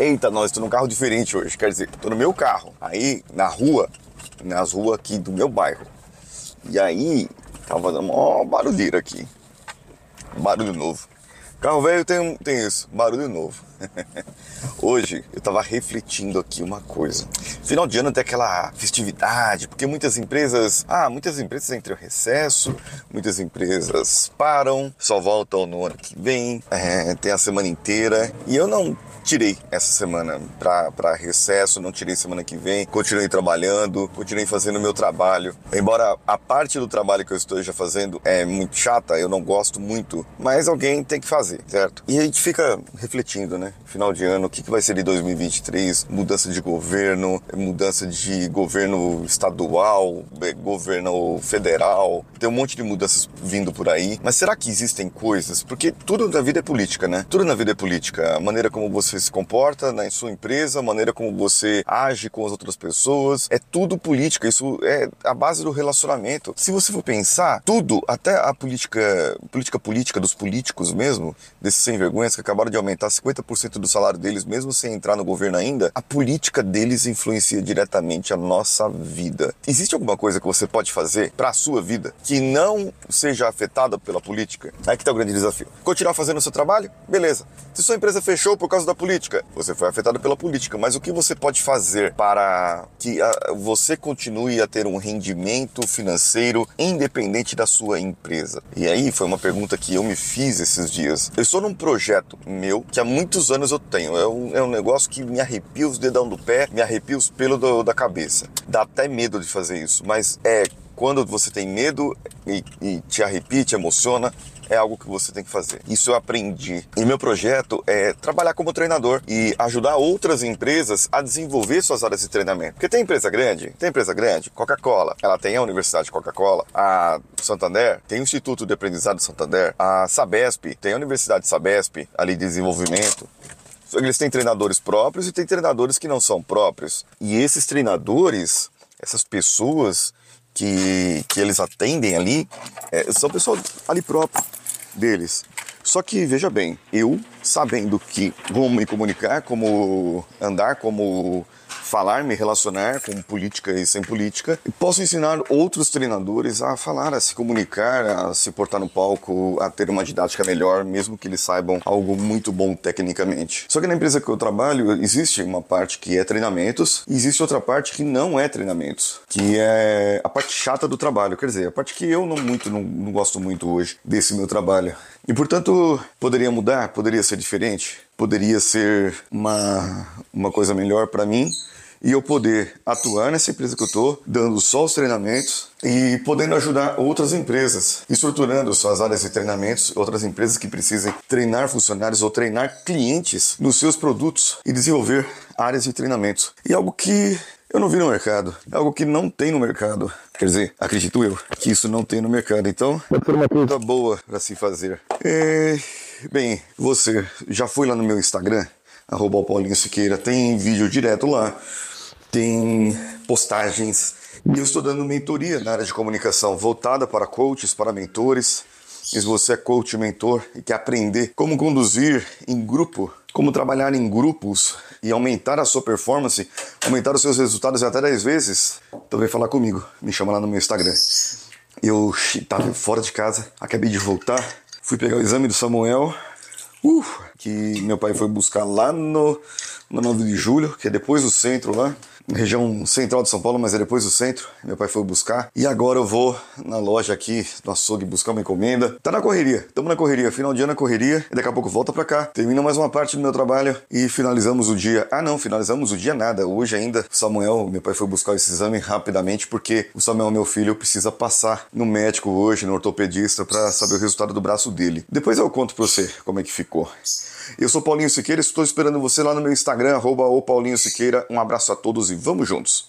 Eita, nós estou num carro diferente hoje. Quer dizer, estou no meu carro. Aí, na rua, nas ruas aqui do meu bairro. E aí, tava dando mó barulheira aqui. Barulho novo. Carro velho tem, tem isso, barulho novo. Hoje eu tava refletindo aqui uma coisa. Final de ano tem aquela festividade, porque muitas empresas. Ah, muitas empresas entram em recesso, muitas empresas param, só voltam no ano que vem, é, tem a semana inteira. E eu não tirei essa semana para recesso, não tirei semana que vem, continuei trabalhando, continuei fazendo meu trabalho. Embora a parte do trabalho que eu esteja fazendo é muito chata, eu não gosto muito, mas alguém tem que fazer, certo? E a gente fica refletindo, né? Final de ano, o que, que vai ser de 2023? Mudança de governo, mudança de governo estadual, é, governo federal, tem um monte de mudanças vindo por aí. Mas será que existem coisas? Porque tudo na vida é política, né? Tudo na vida é política. A maneira como você você se comporta na sua empresa, a maneira como você age com as outras pessoas, é tudo política, isso é a base do relacionamento. Se você for pensar, tudo, até a política, política política dos políticos mesmo, desses sem vergonhas que acabaram de aumentar 50% do salário deles, mesmo sem entrar no governo ainda, a política deles influencia diretamente a nossa vida. Existe alguma coisa que você pode fazer para a sua vida que não seja afetada pela política? Aí que tá o grande desafio. Continuar fazendo o seu trabalho? Beleza. Se sua empresa fechou por causa da política, política. Você foi afetado pela política, mas o que você pode fazer para que a, ah, você continue a ter um rendimento financeiro independente da sua empresa? E aí foi uma pergunta que eu me fiz esses dias. Eu estou num projeto meu que há muitos anos eu tenho. É um, é um negócio que me arrepia os dedão do pé, me arrepia os pelos do, da cabeça. Dá até medo de fazer isso, mas é quando você tem medo e, e te arrepia, te emociona, é algo que você tem que fazer. Isso eu aprendi. E meu projeto é trabalhar como treinador e ajudar outras empresas a desenvolver suas áreas de treinamento. Porque tem empresa grande, tem empresa grande, Coca-Cola, ela tem a Universidade Coca-Cola, a Santander tem o Instituto de Aprendizado Santander, a Sabesp tem a Universidade Sabesp ali de desenvolvimento. Eles têm treinadores próprios e tem treinadores que não são próprios. E esses treinadores, essas pessoas que, que eles atendem ali, é, são pessoas ali próprias deles. Só que veja bem, eu sabendo que como me comunicar, como andar, como falar, me relacionar com política e sem política. E posso ensinar outros treinadores a falar, a se comunicar, a se portar no palco, a ter uma didática melhor, mesmo que eles saibam algo muito bom tecnicamente. Só que na empresa que eu trabalho, existe uma parte que é treinamentos e existe outra parte que não é treinamentos, que é a parte chata do trabalho, quer dizer, a parte que eu não muito não, não gosto muito hoje desse meu trabalho. E portanto, poderia mudar, poderia ser diferente, poderia ser uma, uma coisa melhor para mim e eu poder atuar nessa empresa que eu estou, dando só os treinamentos e podendo ajudar outras empresas, estruturando suas áreas de treinamentos, outras empresas que precisem treinar funcionários ou treinar clientes nos seus produtos e desenvolver áreas de treinamentos. E algo que eu não vi no mercado, é algo que não tem no mercado. Quer dizer, acredito eu que isso não tem no mercado. Então, é uma coisa boa para se fazer. É... Bem, você já foi lá no meu Instagram? arroba Paulinho Siqueira, tem vídeo direto lá tem postagens. E eu estou dando mentoria na área de comunicação, voltada para coaches, para mentores. E se você é coach mentor e quer aprender como conduzir em grupo, como trabalhar em grupos e aumentar a sua performance, aumentar os seus resultados até 10 vezes, então vem falar comigo. Me chama lá no meu Instagram. Eu estava fora de casa, acabei de voltar, fui pegar o exame do Samuel, uh, que meu pai foi buscar lá no, no 9 de julho, que é depois do centro lá região central de São Paulo, mas é depois do centro. Meu pai foi buscar. E agora eu vou na loja aqui do açougue buscar uma encomenda. Tá na correria, estamos na correria, final de ano na correria. E daqui a pouco volta para cá. Termina mais uma parte do meu trabalho e finalizamos o dia. Ah, não, finalizamos o dia nada. Hoje ainda, Samuel, meu pai foi buscar esse exame rapidamente porque o Samuel, meu filho, precisa passar no médico hoje, no ortopedista, para saber o resultado do braço dele. Depois eu conto pra você como é que ficou. Eu sou Paulinho Siqueira, estou esperando você lá no meu Instagram, arroba Paulinho Siqueira. Um abraço a todos e vamos juntos!